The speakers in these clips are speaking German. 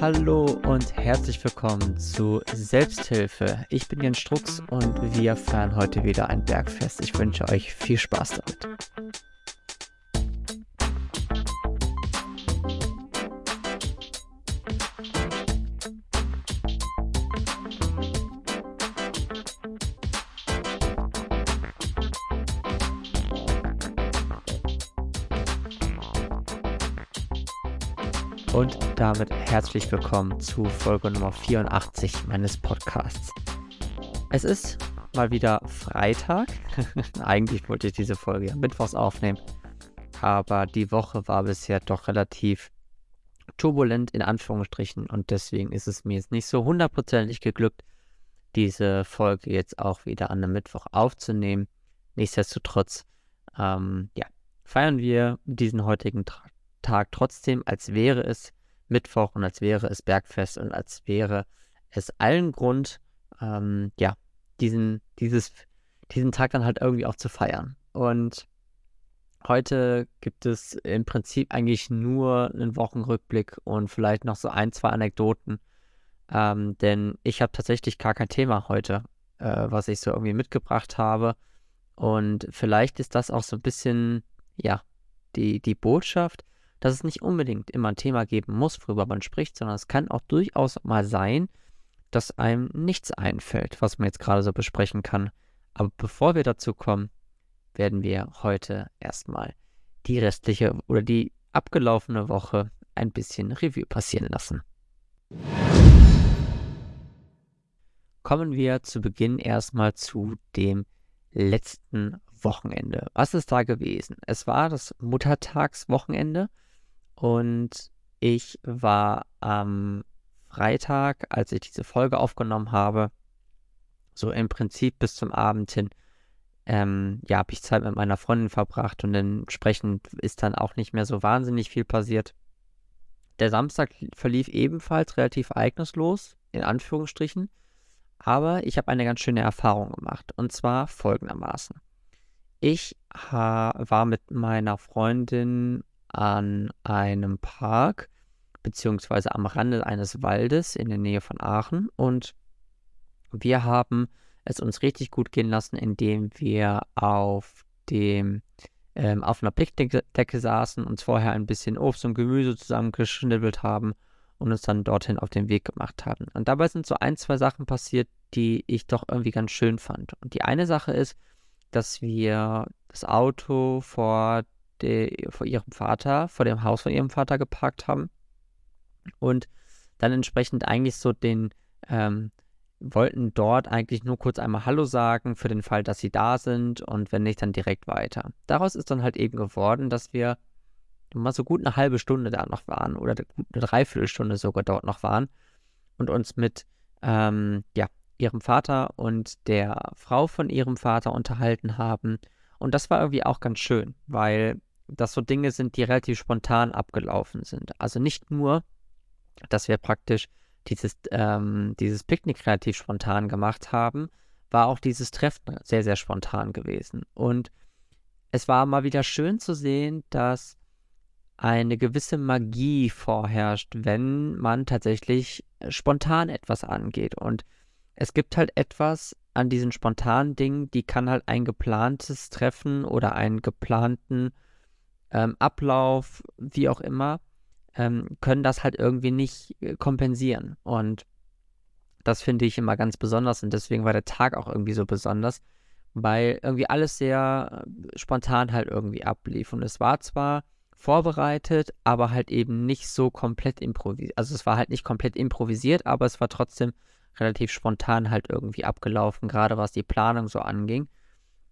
Hallo und herzlich willkommen zu Selbsthilfe. Ich bin Jens Strux und wir feiern heute wieder ein Bergfest. Ich wünsche euch viel Spaß damit. Damit herzlich willkommen zu Folge Nummer 84 meines Podcasts. Es ist mal wieder Freitag. Eigentlich wollte ich diese Folge ja mittwochs aufnehmen, aber die Woche war bisher doch relativ turbulent in Anführungsstrichen und deswegen ist es mir jetzt nicht so hundertprozentig geglückt, diese Folge jetzt auch wieder an einem Mittwoch aufzunehmen. Nichtsdestotrotz, ähm, ja, feiern wir diesen heutigen Tag Tag trotzdem, als wäre es Mittwoch und als wäre es Bergfest und als wäre es allen Grund, ähm, ja, diesen, dieses, diesen Tag dann halt irgendwie auch zu feiern. Und heute gibt es im Prinzip eigentlich nur einen Wochenrückblick und vielleicht noch so ein, zwei Anekdoten. Ähm, denn ich habe tatsächlich gar kein Thema heute, äh, was ich so irgendwie mitgebracht habe. Und vielleicht ist das auch so ein bisschen, ja, die, die Botschaft, dass es nicht unbedingt immer ein Thema geben muss, worüber man spricht, sondern es kann auch durchaus mal sein, dass einem nichts einfällt, was man jetzt gerade so besprechen kann. Aber bevor wir dazu kommen, werden wir heute erstmal die restliche oder die abgelaufene Woche ein bisschen Revue passieren lassen. Kommen wir zu Beginn erstmal zu dem letzten Wochenende. Was ist da gewesen? Es war das Muttertagswochenende und ich war am Freitag, als ich diese Folge aufgenommen habe, so im Prinzip bis zum Abend hin, ähm, ja, habe ich Zeit mit meiner Freundin verbracht und entsprechend ist dann auch nicht mehr so wahnsinnig viel passiert. Der Samstag verlief ebenfalls relativ ereignislos, in Anführungsstrichen, aber ich habe eine ganz schöne Erfahrung gemacht und zwar folgendermaßen. Ich war mit meiner Freundin an einem Park beziehungsweise am Rande eines Waldes in der Nähe von Aachen und wir haben es uns richtig gut gehen lassen, indem wir auf dem ähm, auf einer Picknickdecke saßen, uns vorher ein bisschen Obst und Gemüse zusammengeschnibbelt haben und uns dann dorthin auf den Weg gemacht haben. Und dabei sind so ein, zwei Sachen passiert, die ich doch irgendwie ganz schön fand. Und die eine Sache ist, dass wir das Auto vor de, vor ihrem Vater, vor dem Haus von ihrem Vater geparkt haben. Und dann entsprechend eigentlich so den, ähm, wollten dort eigentlich nur kurz einmal Hallo sagen, für den Fall, dass sie da sind und wenn nicht, dann direkt weiter. Daraus ist dann halt eben geworden, dass wir mal so gut eine halbe Stunde da noch waren oder eine Dreiviertelstunde sogar dort noch waren und uns mit ähm, ja, ihrem Vater und der Frau von ihrem Vater unterhalten haben. Und das war irgendwie auch ganz schön, weil das so Dinge sind, die relativ spontan abgelaufen sind. Also nicht nur, dass wir praktisch dieses, ähm, dieses Picknick relativ spontan gemacht haben, war auch dieses Treffen sehr, sehr spontan gewesen. Und es war mal wieder schön zu sehen, dass eine gewisse Magie vorherrscht, wenn man tatsächlich spontan etwas angeht. Und es gibt halt etwas an diesen spontanen Dingen, die kann halt ein geplantes Treffen oder einen geplanten ähm, Ablauf, wie auch immer, ähm, können das halt irgendwie nicht äh, kompensieren. Und das finde ich immer ganz besonders und deswegen war der Tag auch irgendwie so besonders, weil irgendwie alles sehr äh, spontan halt irgendwie ablief. Und es war zwar vorbereitet, aber halt eben nicht so komplett improvisiert. Also es war halt nicht komplett improvisiert, aber es war trotzdem relativ spontan halt irgendwie abgelaufen, gerade was die Planung so anging.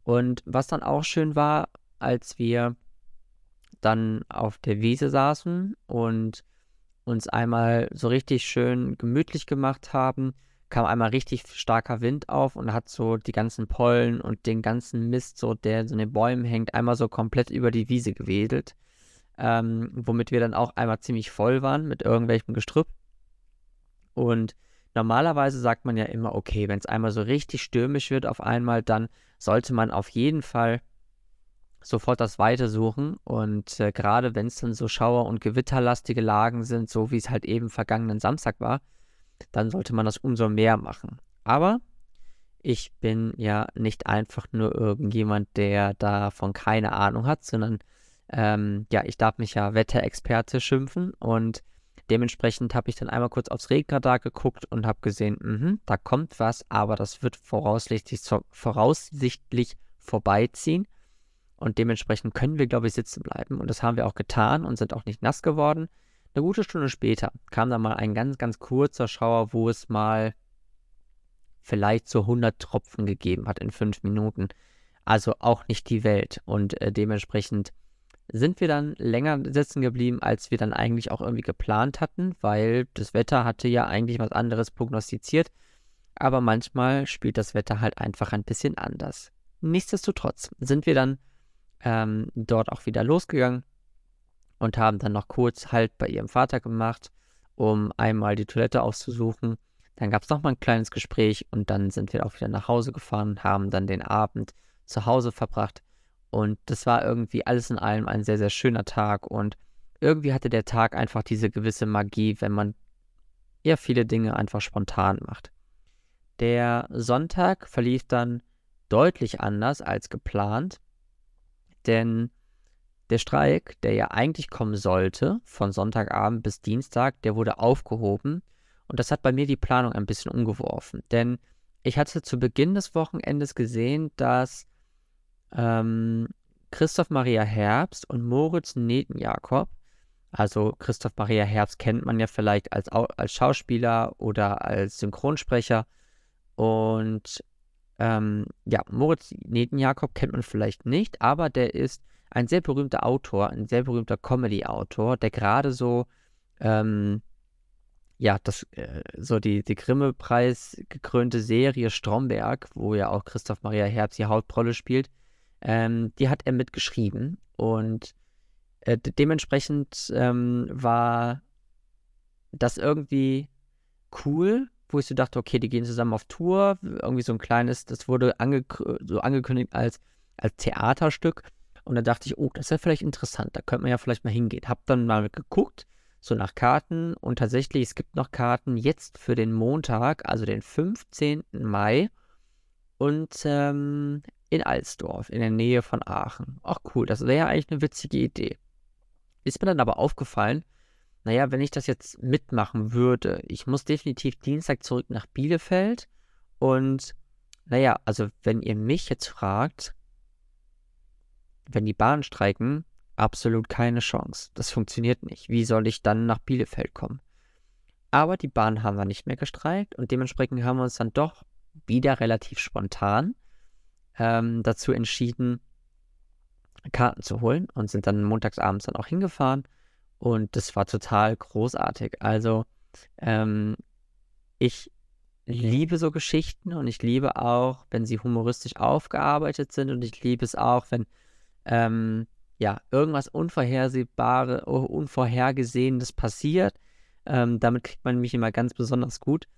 Und was dann auch schön war, als wir dann auf der Wiese saßen und uns einmal so richtig schön gemütlich gemacht haben, kam einmal richtig starker Wind auf und hat so die ganzen Pollen und den ganzen Mist, so der so in den Bäumen hängt, einmal so komplett über die Wiese gewedelt. Ähm, womit wir dann auch einmal ziemlich voll waren mit irgendwelchem Gestrüpp. Und normalerweise sagt man ja immer, okay, wenn es einmal so richtig stürmisch wird auf einmal, dann sollte man auf jeden Fall sofort das Weite suchen. Und äh, gerade wenn es dann so Schauer- und Gewitterlastige Lagen sind, so wie es halt eben vergangenen Samstag war, dann sollte man das umso mehr machen. Aber ich bin ja nicht einfach nur irgendjemand, der davon keine Ahnung hat, sondern ähm, ja, ich darf mich ja Wetterexperte schimpfen und dementsprechend habe ich dann einmal kurz aufs Regenradar geguckt und habe gesehen, mh, da kommt was, aber das wird voraussichtlich, voraussichtlich vorbeiziehen. Und dementsprechend können wir, glaube ich, sitzen bleiben. Und das haben wir auch getan und sind auch nicht nass geworden. Eine gute Stunde später kam dann mal ein ganz, ganz kurzer Schauer, wo es mal vielleicht so 100 Tropfen gegeben hat in fünf Minuten. Also auch nicht die Welt. Und äh, dementsprechend sind wir dann länger sitzen geblieben, als wir dann eigentlich auch irgendwie geplant hatten, weil das Wetter hatte ja eigentlich was anderes prognostiziert. Aber manchmal spielt das Wetter halt einfach ein bisschen anders. Nichtsdestotrotz sind wir dann ähm, dort auch wieder losgegangen und haben dann noch kurz Halt bei ihrem Vater gemacht, um einmal die Toilette auszusuchen. Dann gab es nochmal ein kleines Gespräch und dann sind wir auch wieder nach Hause gefahren, haben dann den Abend zu Hause verbracht. Und das war irgendwie alles in allem ein sehr, sehr schöner Tag. Und irgendwie hatte der Tag einfach diese gewisse Magie, wenn man ja viele Dinge einfach spontan macht. Der Sonntag verlief dann deutlich anders als geplant, denn der Streik, der ja eigentlich kommen sollte, von Sonntagabend bis Dienstag, der wurde aufgehoben. Und das hat bei mir die Planung ein bisschen umgeworfen. Denn ich hatte zu Beginn des Wochenendes gesehen, dass ähm, Christoph Maria Herbst und Moritz Netenjakob, also Christoph Maria Herbst kennt man ja vielleicht als, als Schauspieler oder als Synchronsprecher. Und ähm, ja, Moritz Netenjakob kennt man vielleicht nicht, aber der ist ein sehr berühmter Autor, ein sehr berühmter Comedy-Autor, der gerade so, ähm, ja, das, äh, so die, die Grimme-Preis gekrönte Serie Stromberg, wo ja auch Christoph Maria Herbst die Hauptrolle spielt, ähm, die hat er mitgeschrieben und äh, dementsprechend ähm, war das irgendwie cool, wo ich so dachte, okay, die gehen zusammen auf Tour, irgendwie so ein kleines, das wurde ange so angekündigt als, als Theaterstück und da dachte ich, oh, das ist ja vielleicht interessant, da könnte man ja vielleicht mal hingehen. Hab dann mal geguckt, so nach Karten und tatsächlich, es gibt noch Karten jetzt für den Montag, also den 15. Mai und ähm, in Alsdorf, in der Nähe von Aachen. Ach cool, das wäre ja eigentlich eine witzige Idee. Ist mir dann aber aufgefallen, naja, wenn ich das jetzt mitmachen würde, ich muss definitiv Dienstag zurück nach Bielefeld und naja, also wenn ihr mich jetzt fragt, wenn die Bahnen streiken, absolut keine Chance. Das funktioniert nicht. Wie soll ich dann nach Bielefeld kommen? Aber die Bahnen haben wir nicht mehr gestreikt und dementsprechend haben wir uns dann doch wieder relativ spontan ähm, dazu entschieden, Karten zu holen und sind dann montagsabends dann auch hingefahren und das war total großartig. Also ähm, ich liebe so Geschichten und ich liebe auch, wenn sie humoristisch aufgearbeitet sind und ich liebe es auch, wenn ähm, ja irgendwas Unvorhersehbares, Unvorhergesehenes passiert. Ähm, damit kriegt man mich immer ganz besonders gut.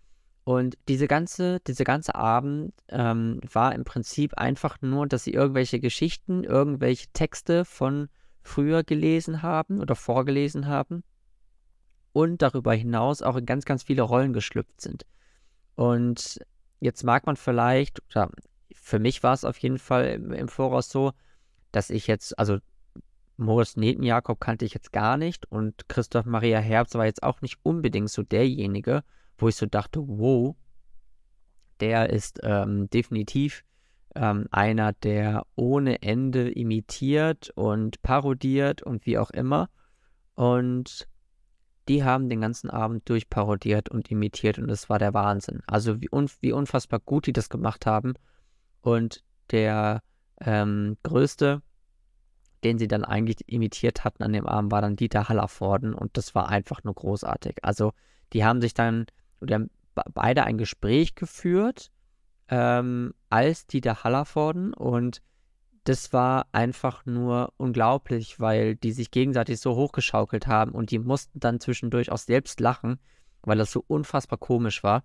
Und diese ganze, diese ganze Abend ähm, war im Prinzip einfach nur, dass sie irgendwelche Geschichten, irgendwelche Texte von früher gelesen haben oder vorgelesen haben und darüber hinaus auch in ganz, ganz viele Rollen geschlüpft sind. Und jetzt mag man vielleicht, oder für mich war es auf jeden Fall im, im Voraus so, dass ich jetzt, also Moritz Netenjakob kannte ich jetzt gar nicht und Christoph Maria Herbst war jetzt auch nicht unbedingt so derjenige, wo ich so dachte, wow, der ist ähm, definitiv ähm, einer, der ohne Ende imitiert und parodiert und wie auch immer. Und die haben den ganzen Abend durchparodiert und imitiert und es war der Wahnsinn. Also wie, un wie unfassbar gut die das gemacht haben. Und der ähm, größte, den sie dann eigentlich imitiert hatten an dem Abend, war dann Dieter Hallervorden und das war einfach nur großartig. Also die haben sich dann haben beide ein Gespräch geführt ähm, als Dieter Hallervorden und das war einfach nur unglaublich, weil die sich gegenseitig so hochgeschaukelt haben und die mussten dann zwischendurch auch selbst lachen, weil das so unfassbar komisch war.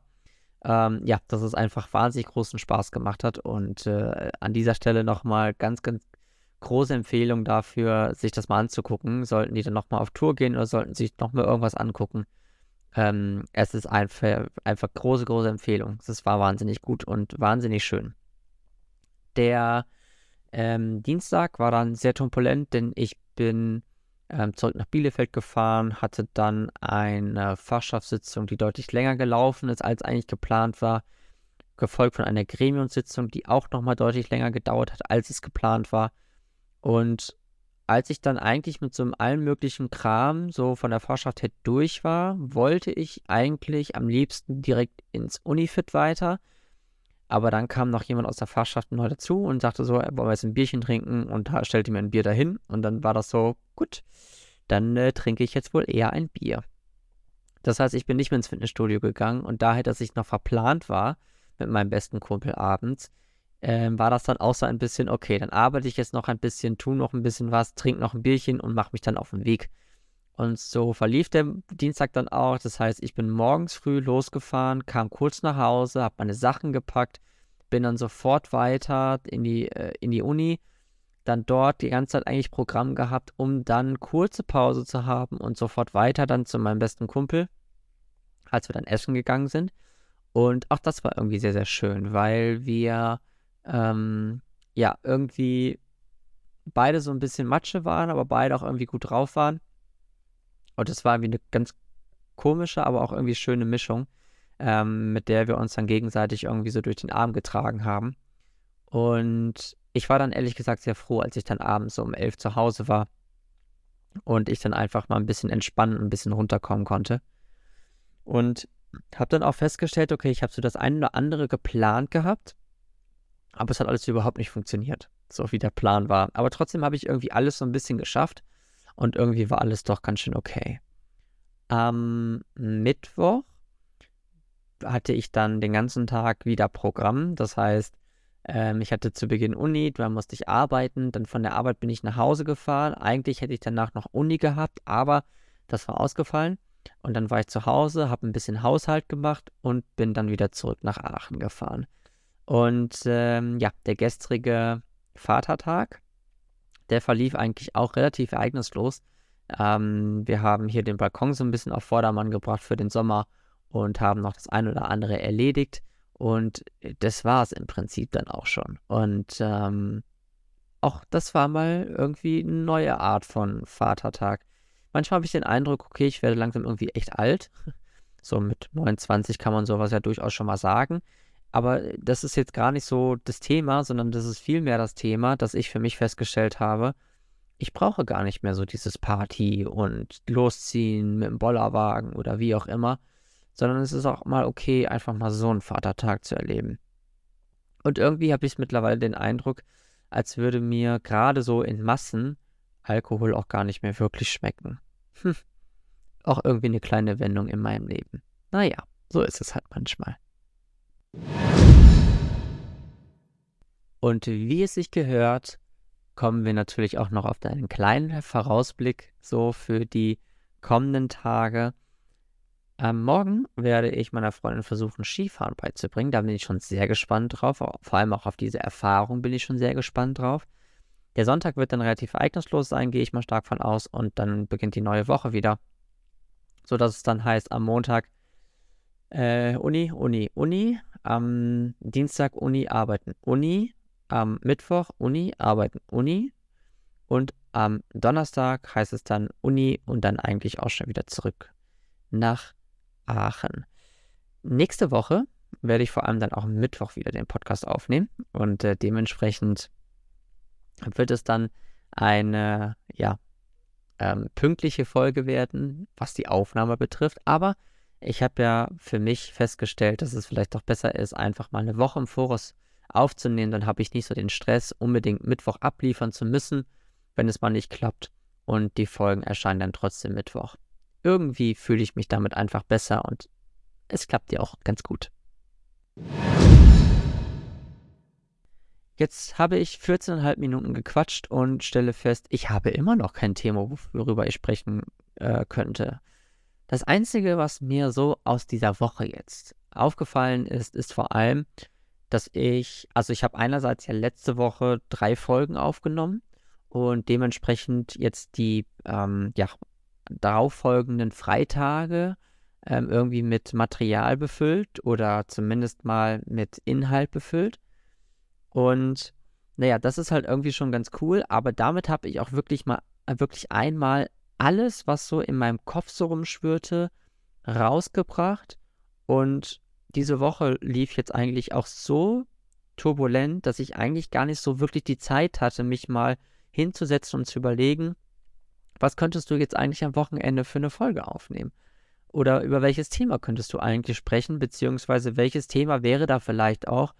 Ähm, ja, dass es einfach wahnsinnig großen Spaß gemacht hat und äh, an dieser Stelle nochmal ganz, ganz große Empfehlung dafür, sich das mal anzugucken. Sollten die dann nochmal auf Tour gehen oder sollten sich nochmal irgendwas angucken. Ähm, es ist einfach, einfach große, große Empfehlung. Es war wahnsinnig gut und wahnsinnig schön. Der ähm, Dienstag war dann sehr turbulent, denn ich bin ähm, zurück nach Bielefeld gefahren, hatte dann eine Fachschaftssitzung, die deutlich länger gelaufen ist, als eigentlich geplant war, gefolgt von einer Gremiumssitzung, die auch nochmal deutlich länger gedauert hat, als es geplant war. Und als ich dann eigentlich mit so einem allen möglichen Kram so von der Fahrschaft her durch war, wollte ich eigentlich am liebsten direkt ins Unifit weiter. Aber dann kam noch jemand aus der Fahrschaft neu dazu und sagte so, wollen wir jetzt ein Bierchen trinken? Und da stellte mir ein Bier dahin. Und dann war das so, gut, dann äh, trinke ich jetzt wohl eher ein Bier. Das heißt, ich bin nicht mehr ins Fitnessstudio gegangen und daher, dass ich noch verplant war mit meinem besten Kumpel abends, ähm, war das dann auch so ein bisschen, okay, dann arbeite ich jetzt noch ein bisschen, tu noch ein bisschen was, trinke noch ein Bierchen und mache mich dann auf den Weg. Und so verlief der Dienstag dann auch. Das heißt, ich bin morgens früh losgefahren, kam kurz nach Hause, habe meine Sachen gepackt, bin dann sofort weiter in die, äh, in die Uni, dann dort die ganze Zeit eigentlich Programm gehabt, um dann kurze Pause zu haben und sofort weiter dann zu meinem besten Kumpel, als wir dann essen gegangen sind. Und auch das war irgendwie sehr, sehr schön, weil wir ähm, ja, irgendwie beide so ein bisschen Matsche waren, aber beide auch irgendwie gut drauf waren. Und das war irgendwie eine ganz komische, aber auch irgendwie schöne Mischung, ähm, mit der wir uns dann gegenseitig irgendwie so durch den Arm getragen haben. Und ich war dann ehrlich gesagt sehr froh, als ich dann abends um elf zu Hause war und ich dann einfach mal ein bisschen entspannen, ein bisschen runterkommen konnte. Und habe dann auch festgestellt, okay, ich habe so das eine oder andere geplant gehabt, aber es hat alles überhaupt nicht funktioniert, so wie der Plan war. Aber trotzdem habe ich irgendwie alles so ein bisschen geschafft und irgendwie war alles doch ganz schön okay. Am Mittwoch hatte ich dann den ganzen Tag wieder Programm. Das heißt, ähm, ich hatte zu Beginn Uni, dann musste ich arbeiten, dann von der Arbeit bin ich nach Hause gefahren. Eigentlich hätte ich danach noch Uni gehabt, aber das war ausgefallen. Und dann war ich zu Hause, habe ein bisschen Haushalt gemacht und bin dann wieder zurück nach Aachen gefahren. Und ähm, ja, der gestrige Vatertag, der verlief eigentlich auch relativ ereignislos. Ähm, wir haben hier den Balkon so ein bisschen auf Vordermann gebracht für den Sommer und haben noch das ein oder andere erledigt. Und das war es im Prinzip dann auch schon. Und ähm, auch das war mal irgendwie eine neue Art von Vatertag. Manchmal habe ich den Eindruck, okay, ich werde langsam irgendwie echt alt. So mit 29 kann man sowas ja durchaus schon mal sagen. Aber das ist jetzt gar nicht so das Thema, sondern das ist vielmehr das Thema, dass ich für mich festgestellt habe, ich brauche gar nicht mehr so dieses Party und losziehen mit dem Bollerwagen oder wie auch immer, sondern es ist auch mal okay, einfach mal so einen Vatertag zu erleben. Und irgendwie habe ich mittlerweile den Eindruck, als würde mir gerade so in Massen Alkohol auch gar nicht mehr wirklich schmecken. Hm. Auch irgendwie eine kleine Wendung in meinem Leben. Naja, so ist es halt manchmal. Und wie es sich gehört, kommen wir natürlich auch noch auf einen kleinen Vorausblick so für die kommenden Tage. Am Morgen werde ich meiner Freundin versuchen, Skifahren beizubringen. Da bin ich schon sehr gespannt drauf. Vor allem auch auf diese Erfahrung bin ich schon sehr gespannt drauf. Der Sonntag wird dann relativ ereignislos sein, gehe ich mal stark von aus. Und dann beginnt die neue Woche wieder. So dass es dann heißt, am Montag äh, Uni, Uni, Uni. Am Dienstag Uni arbeiten. Uni, am Mittwoch Uni arbeiten. Uni und am Donnerstag heißt es dann Uni und dann eigentlich auch schon wieder zurück nach Aachen. Nächste Woche werde ich vor allem dann auch am Mittwoch wieder den Podcast aufnehmen und äh, dementsprechend wird es dann eine ja ähm, pünktliche Folge werden, was die Aufnahme betrifft, aber ich habe ja für mich festgestellt, dass es vielleicht doch besser ist, einfach mal eine Woche im Voraus aufzunehmen. Dann habe ich nicht so den Stress, unbedingt Mittwoch abliefern zu müssen, wenn es mal nicht klappt. Und die Folgen erscheinen dann trotzdem Mittwoch. Irgendwie fühle ich mich damit einfach besser und es klappt ja auch ganz gut. Jetzt habe ich 14,5 Minuten gequatscht und stelle fest, ich habe immer noch kein Thema, worüber ich sprechen äh, könnte. Das Einzige, was mir so aus dieser Woche jetzt aufgefallen ist, ist vor allem, dass ich, also ich habe einerseits ja letzte Woche drei Folgen aufgenommen und dementsprechend jetzt die ähm, ja, darauffolgenden Freitage ähm, irgendwie mit Material befüllt oder zumindest mal mit Inhalt befüllt. Und naja, das ist halt irgendwie schon ganz cool, aber damit habe ich auch wirklich mal, wirklich einmal alles, was so in meinem Kopf so rumschwirrte, rausgebracht. Und diese Woche lief jetzt eigentlich auch so turbulent, dass ich eigentlich gar nicht so wirklich die Zeit hatte, mich mal hinzusetzen und zu überlegen, was könntest du jetzt eigentlich am Wochenende für eine Folge aufnehmen? Oder über welches Thema könntest du eigentlich sprechen, beziehungsweise welches Thema wäre da vielleicht auch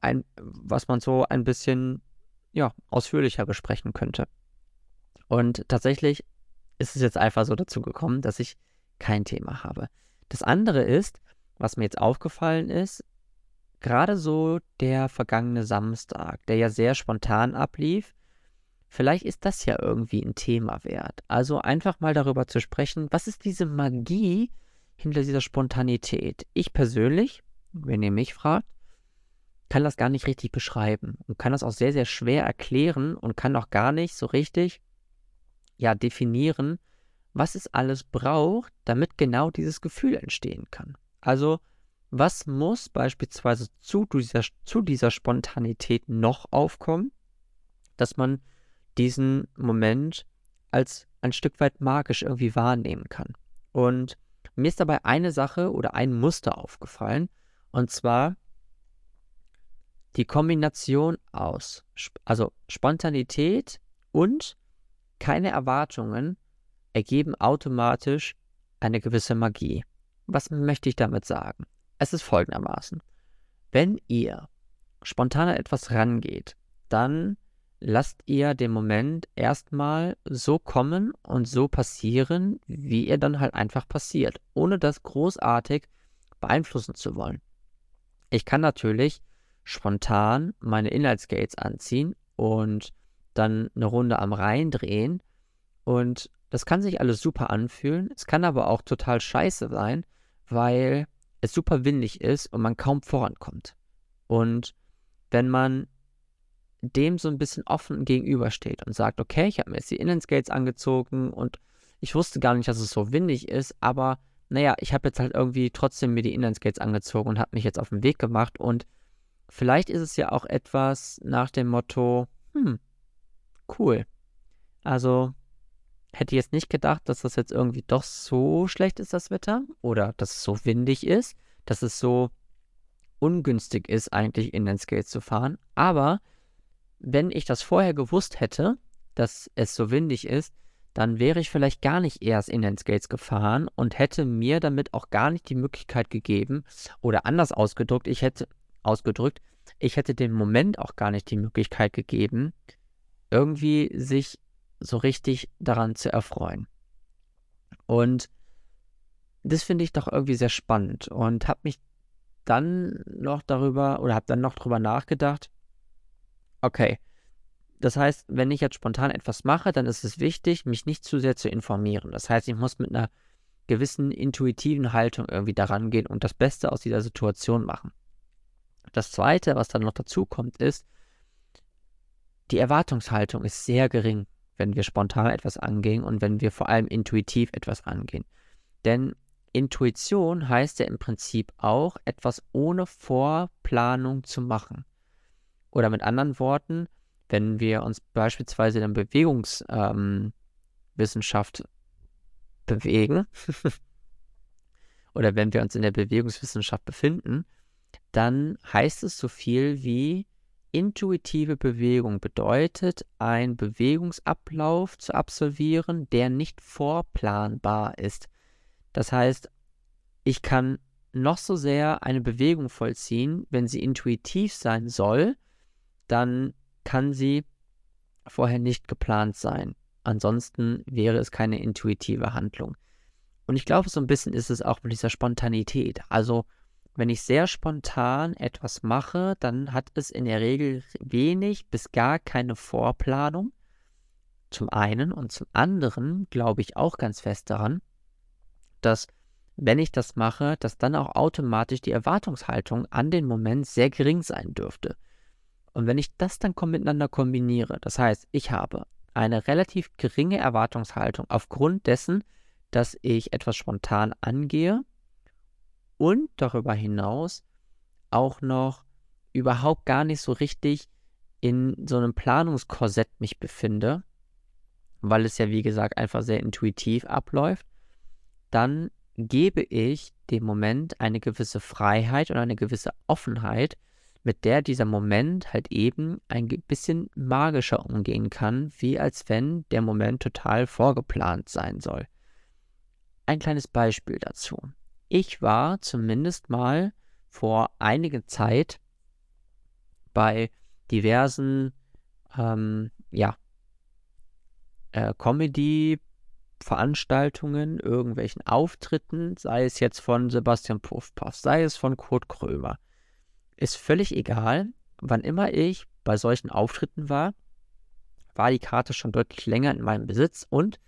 ein, was man so ein bisschen ja, ausführlicher besprechen könnte. Und tatsächlich ist es jetzt einfach so dazu gekommen, dass ich kein Thema habe. Das andere ist, was mir jetzt aufgefallen ist, gerade so der vergangene Samstag, der ja sehr spontan ablief, vielleicht ist das ja irgendwie ein Thema wert. Also einfach mal darüber zu sprechen, was ist diese Magie hinter dieser Spontanität? Ich persönlich, wenn ihr mich fragt, kann das gar nicht richtig beschreiben und kann das auch sehr, sehr schwer erklären und kann auch gar nicht so richtig ja definieren, was es alles braucht, damit genau dieses Gefühl entstehen kann. Also, was muss beispielsweise zu dieser, zu dieser Spontanität noch aufkommen, dass man diesen Moment als ein Stück weit magisch irgendwie wahrnehmen kann. Und mir ist dabei eine Sache oder ein Muster aufgefallen, und zwar die Kombination aus, also Spontanität und keine Erwartungen ergeben automatisch eine gewisse Magie. Was möchte ich damit sagen? Es ist folgendermaßen. Wenn ihr spontan an etwas rangeht, dann lasst ihr den Moment erstmal so kommen und so passieren, wie er dann halt einfach passiert, ohne das großartig beeinflussen zu wollen. Ich kann natürlich spontan meine Inhaltsgates anziehen und dann eine Runde am Rhein drehen und das kann sich alles super anfühlen. Es kann aber auch total scheiße sein, weil es super windig ist und man kaum vorankommt. Und wenn man dem so ein bisschen offen gegenübersteht und sagt, okay, ich habe mir jetzt die Innenskates angezogen und ich wusste gar nicht, dass es so windig ist, aber naja, ich habe jetzt halt irgendwie trotzdem mir die Innenskates angezogen und habe mich jetzt auf den Weg gemacht und vielleicht ist es ja auch etwas nach dem Motto, hm, cool. Also hätte ich jetzt nicht gedacht, dass das jetzt irgendwie doch so schlecht ist, das Wetter, oder dass es so windig ist, dass es so ungünstig ist, eigentlich in den Skates zu fahren, aber wenn ich das vorher gewusst hätte, dass es so windig ist, dann wäre ich vielleicht gar nicht erst in den Skates gefahren und hätte mir damit auch gar nicht die Möglichkeit gegeben, oder anders ausgedrückt, ich hätte ausgedrückt, ich hätte dem Moment auch gar nicht die Möglichkeit gegeben, irgendwie sich so richtig daran zu erfreuen. Und das finde ich doch irgendwie sehr spannend und habe mich dann noch darüber oder habe dann noch darüber nachgedacht, Okay. Das heißt, wenn ich jetzt spontan etwas mache, dann ist es wichtig, mich nicht zu sehr zu informieren. Das heißt, ich muss mit einer gewissen intuitiven Haltung irgendwie daran gehen und das Beste aus dieser Situation machen. Das Zweite, was dann noch dazu kommt, ist, die Erwartungshaltung ist sehr gering, wenn wir spontan etwas angehen und wenn wir vor allem intuitiv etwas angehen. Denn Intuition heißt ja im Prinzip auch, etwas ohne Vorplanung zu machen. Oder mit anderen Worten, wenn wir uns beispielsweise in der Bewegungswissenschaft ähm, bewegen oder wenn wir uns in der Bewegungswissenschaft befinden, dann heißt es so viel wie intuitive Bewegung bedeutet, einen Bewegungsablauf zu absolvieren, der nicht vorplanbar ist. Das heißt, ich kann noch so sehr eine Bewegung vollziehen, wenn sie intuitiv sein soll, dann kann sie vorher nicht geplant sein. Ansonsten wäre es keine intuitive Handlung. Und ich glaube, so ein bisschen ist es auch mit dieser Spontanität. Also, wenn ich sehr spontan etwas mache, dann hat es in der Regel wenig bis gar keine Vorplanung. Zum einen und zum anderen glaube ich auch ganz fest daran, dass wenn ich das mache, dass dann auch automatisch die Erwartungshaltung an den Moment sehr gering sein dürfte. Und wenn ich das dann miteinander kombiniere, das heißt, ich habe eine relativ geringe Erwartungshaltung aufgrund dessen, dass ich etwas spontan angehe und darüber hinaus auch noch überhaupt gar nicht so richtig in so einem Planungskorsett mich befinde, weil es ja wie gesagt einfach sehr intuitiv abläuft, dann gebe ich dem Moment eine gewisse Freiheit und eine gewisse Offenheit, mit der dieser Moment halt eben ein bisschen magischer umgehen kann, wie als wenn der Moment total vorgeplant sein soll. Ein kleines Beispiel dazu. Ich war zumindest mal vor einiger Zeit bei diversen ähm, ja, äh, Comedy-Veranstaltungen, irgendwelchen Auftritten, sei es jetzt von Sebastian Puffpaff, sei es von Kurt Krömer. Ist völlig egal. Wann immer ich bei solchen Auftritten war, war die Karte schon deutlich länger in meinem Besitz und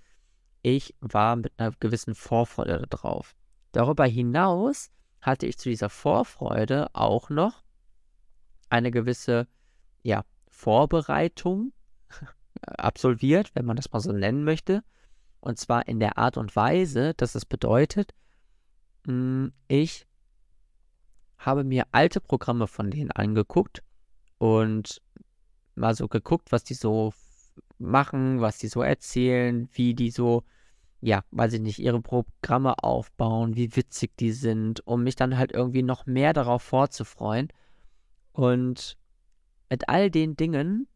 ich war mit einer gewissen Vorfreude drauf. Darüber hinaus hatte ich zu dieser Vorfreude auch noch eine gewisse ja, Vorbereitung absolviert, wenn man das mal so nennen möchte. Und zwar in der Art und Weise, dass es bedeutet, hm, ich habe mir alte Programme von denen angeguckt und mal so geguckt, was die so machen, was die so erzählen, wie die so, ja, weiß ich nicht, ihre Programme aufbauen, wie witzig die sind, um mich dann halt irgendwie noch mehr darauf vorzufreuen. Und mit all den Dingen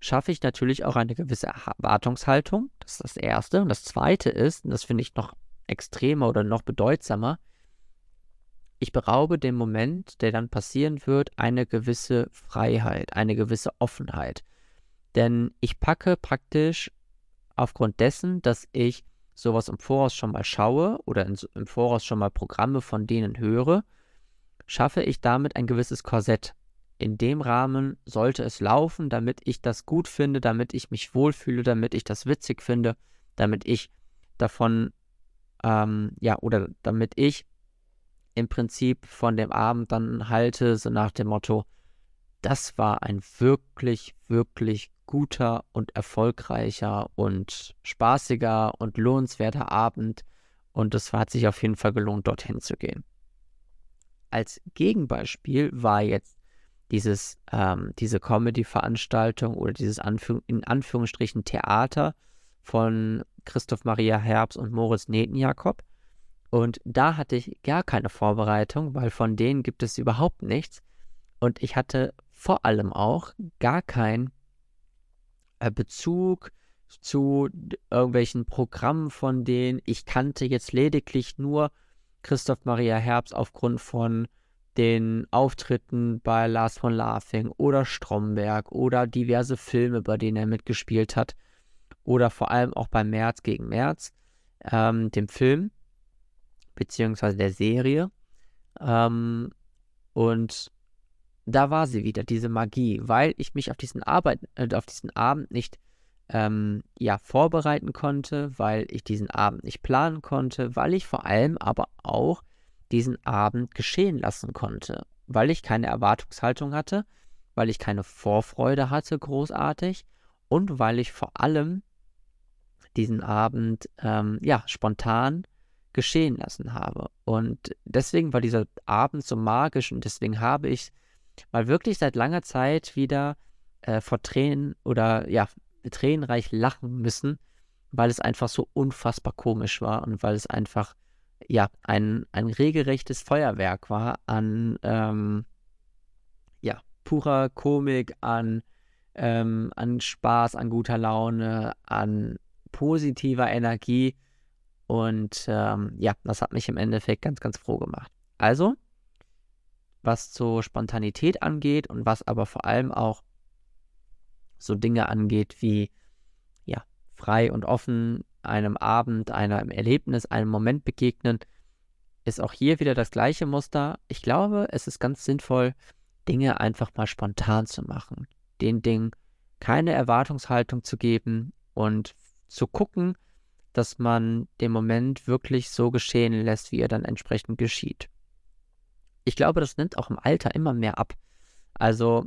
schaffe ich natürlich auch eine gewisse Erwartungshaltung. Das ist das Erste. Und das Zweite ist, und das finde ich noch extremer oder noch bedeutsamer, ich beraube dem Moment, der dann passieren wird, eine gewisse Freiheit, eine gewisse Offenheit. Denn ich packe praktisch aufgrund dessen, dass ich sowas im Voraus schon mal schaue oder im Voraus schon mal Programme von denen höre, schaffe ich damit ein gewisses Korsett. In dem Rahmen sollte es laufen, damit ich das gut finde, damit ich mich wohlfühle, damit ich das witzig finde, damit ich davon, ähm, ja, oder damit ich im Prinzip von dem Abend dann halte, so nach dem Motto, das war ein wirklich, wirklich guter und erfolgreicher und spaßiger und lohnenswerter Abend und es hat sich auf jeden Fall gelohnt, dorthin zu gehen. Als Gegenbeispiel war jetzt dieses, ähm, diese Comedy-Veranstaltung oder dieses Anführ in Anführungsstrichen Theater von Christoph Maria Herbst und Moritz Netenjakob. Und da hatte ich gar keine Vorbereitung, weil von denen gibt es überhaupt nichts. Und ich hatte vor allem auch gar keinen äh, Bezug zu irgendwelchen Programmen von denen. Ich kannte jetzt lediglich nur Christoph Maria Herbst aufgrund von den Auftritten bei Lars von Laughing oder Stromberg oder diverse Filme, bei denen er mitgespielt hat. Oder vor allem auch bei März gegen März, ähm, dem Film beziehungsweise der Serie. Ähm, und da war sie wieder, diese Magie, weil ich mich auf diesen, Arbeit, äh, auf diesen Abend nicht ähm, ja, vorbereiten konnte, weil ich diesen Abend nicht planen konnte, weil ich vor allem aber auch diesen Abend geschehen lassen konnte, weil ich keine Erwartungshaltung hatte, weil ich keine Vorfreude hatte, großartig, und weil ich vor allem diesen Abend ähm, ja spontan geschehen lassen habe. Und deswegen war dieser Abend so magisch und deswegen habe ich mal wirklich seit langer Zeit wieder äh, vor Tränen oder ja, tränenreich lachen müssen, weil es einfach so unfassbar komisch war und weil es einfach ja ein, ein regelrechtes Feuerwerk war an ähm, ja, purer Komik, an, ähm, an Spaß, an guter Laune, an positiver Energie und ähm, ja, das hat mich im Endeffekt ganz, ganz froh gemacht. Also, was zur Spontanität angeht und was aber vor allem auch so Dinge angeht wie ja, frei und offen einem Abend, einem Erlebnis, einem Moment begegnen, ist auch hier wieder das gleiche Muster. Ich glaube, es ist ganz sinnvoll, Dinge einfach mal spontan zu machen. Den Dingen keine Erwartungshaltung zu geben und zu gucken, dass man den Moment wirklich so geschehen lässt, wie er dann entsprechend geschieht. Ich glaube, das nimmt auch im Alter immer mehr ab. Also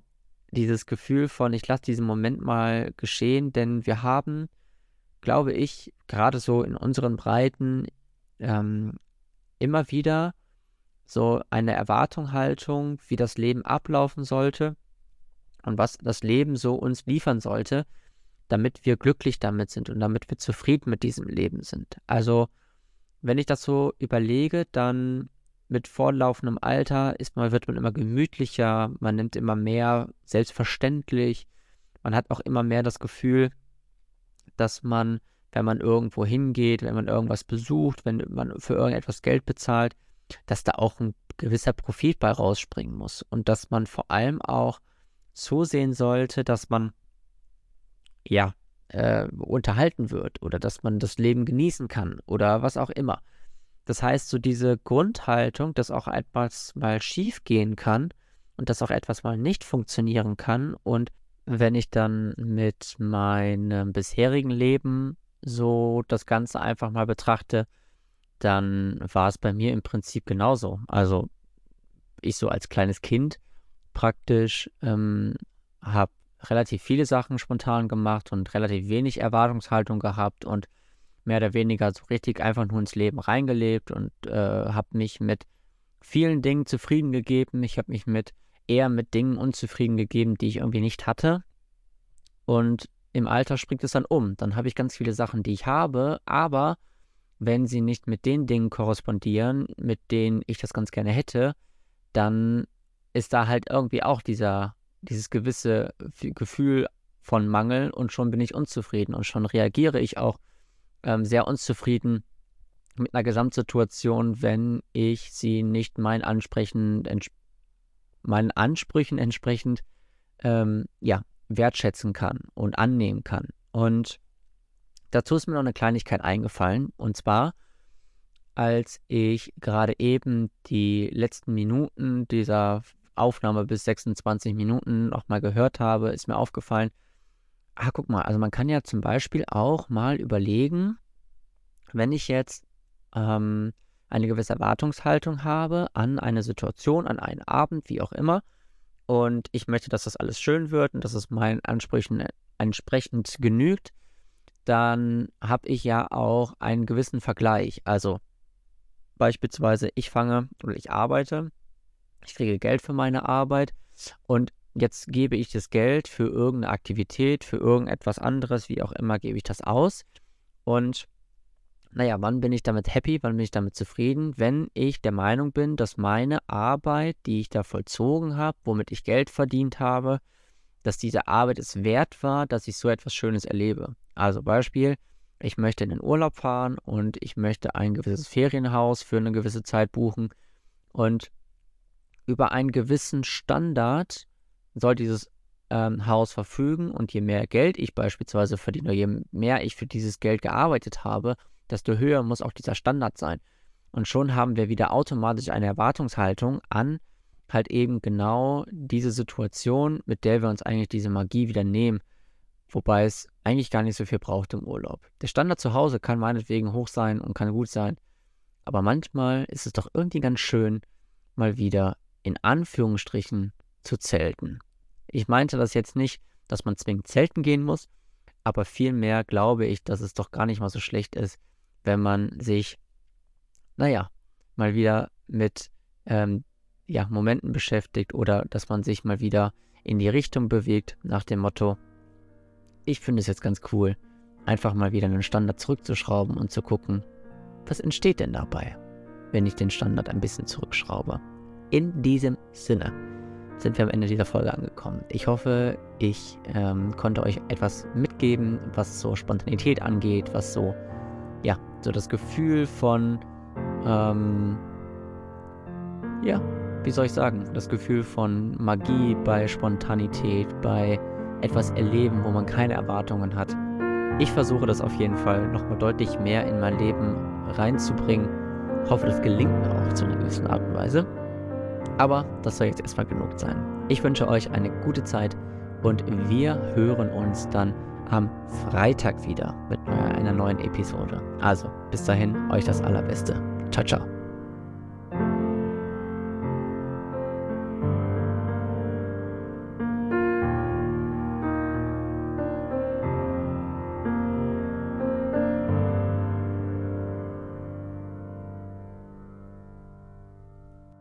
dieses Gefühl von, ich lasse diesen Moment mal geschehen, denn wir haben, glaube ich, gerade so in unseren Breiten ähm, immer wieder so eine Erwartungshaltung, wie das Leben ablaufen sollte und was das Leben so uns liefern sollte, damit wir glücklich damit sind und damit wir zufrieden mit diesem Leben sind. Also, wenn ich das so überlege, dann mit fortlaufendem Alter ist man, wird man immer gemütlicher, man nimmt immer mehr selbstverständlich, man hat auch immer mehr das Gefühl, dass man, wenn man irgendwo hingeht, wenn man irgendwas besucht, wenn man für irgendetwas Geld bezahlt, dass da auch ein gewisser Profit bei rausspringen muss und dass man vor allem auch zusehen sollte, dass man ja äh, unterhalten wird oder dass man das Leben genießen kann oder was auch immer. Das heißt, so diese Grundhaltung, dass auch etwas mal schief gehen kann und dass auch etwas mal nicht funktionieren kann und wenn ich dann mit meinem bisherigen Leben so das Ganze einfach mal betrachte, dann war es bei mir im Prinzip genauso. Also ich so als kleines Kind praktisch ähm, habe relativ viele Sachen spontan gemacht und relativ wenig Erwartungshaltung gehabt und mehr oder weniger so richtig einfach nur ins Leben reingelebt und äh, habe mich mit vielen Dingen zufrieden gegeben. Ich habe mich mit eher mit Dingen unzufrieden gegeben, die ich irgendwie nicht hatte. Und im Alter springt es dann um. Dann habe ich ganz viele Sachen, die ich habe, aber wenn sie nicht mit den Dingen korrespondieren, mit denen ich das ganz gerne hätte, dann ist da halt irgendwie auch dieser, dieses gewisse Gefühl von Mangel und schon bin ich unzufrieden und schon reagiere ich auch ähm, sehr unzufrieden mit einer Gesamtsituation, wenn ich sie nicht meinen Ansprechen, meinen Ansprüchen entsprechend ähm, ja, wertschätzen kann und annehmen kann. Und dazu ist mir noch eine Kleinigkeit eingefallen. Und zwar, als ich gerade eben die letzten Minuten dieser Aufnahme bis 26 Minuten nochmal gehört habe, ist mir aufgefallen, ah, guck mal, also man kann ja zum Beispiel auch mal überlegen, wenn ich jetzt ähm, eine gewisse Erwartungshaltung habe an eine Situation, an einen Abend, wie auch immer, und ich möchte, dass das alles schön wird und dass es meinen Ansprüchen entsprechend genügt, dann habe ich ja auch einen gewissen Vergleich. Also beispielsweise, ich fange oder ich arbeite, ich kriege Geld für meine Arbeit und jetzt gebe ich das Geld für irgendeine Aktivität, für irgendetwas anderes, wie auch immer, gebe ich das aus. Und naja, wann bin ich damit happy, wann bin ich damit zufrieden, wenn ich der Meinung bin, dass meine Arbeit, die ich da vollzogen habe, womit ich Geld verdient habe, dass diese Arbeit es wert war, dass ich so etwas Schönes erlebe. Also Beispiel, ich möchte in den Urlaub fahren und ich möchte ein gewisses Ferienhaus für eine gewisse Zeit buchen und über einen gewissen Standard soll dieses ähm, Haus verfügen und je mehr Geld ich beispielsweise verdiene, je mehr ich für dieses Geld gearbeitet habe, desto höher muss auch dieser Standard sein. Und schon haben wir wieder automatisch eine Erwartungshaltung an halt eben genau diese Situation, mit der wir uns eigentlich diese Magie wieder nehmen. Wobei es eigentlich gar nicht so viel braucht im Urlaub. Der Standard zu Hause kann meinetwegen hoch sein und kann gut sein. Aber manchmal ist es doch irgendwie ganz schön, mal wieder in Anführungsstrichen zu zelten. Ich meinte das jetzt nicht, dass man zwingend zelten gehen muss, aber vielmehr glaube ich, dass es doch gar nicht mal so schlecht ist, wenn man sich, naja, mal wieder mit ähm, ja, Momenten beschäftigt oder dass man sich mal wieder in die Richtung bewegt nach dem Motto, ich finde es jetzt ganz cool, einfach mal wieder einen Standard zurückzuschrauben und zu gucken, was entsteht denn dabei, wenn ich den Standard ein bisschen zurückschraube. In diesem Sinne sind wir am Ende dieser Folge angekommen. Ich hoffe, ich ähm, konnte euch etwas mitgeben, was so Spontanität angeht, was so ja, so das Gefühl von, ähm, ja, wie soll ich sagen, das Gefühl von Magie bei Spontanität, bei etwas erleben, wo man keine Erwartungen hat. Ich versuche das auf jeden Fall nochmal deutlich mehr in mein Leben reinzubringen. Hoffe, das gelingt mir auch zu einer gewissen Art und Weise. Aber das soll jetzt erstmal genug sein. Ich wünsche euch eine gute Zeit und wir hören uns dann am Freitag wieder mit einer neuen Episode. Also, bis dahin, euch das Allerbeste. Ciao, ciao.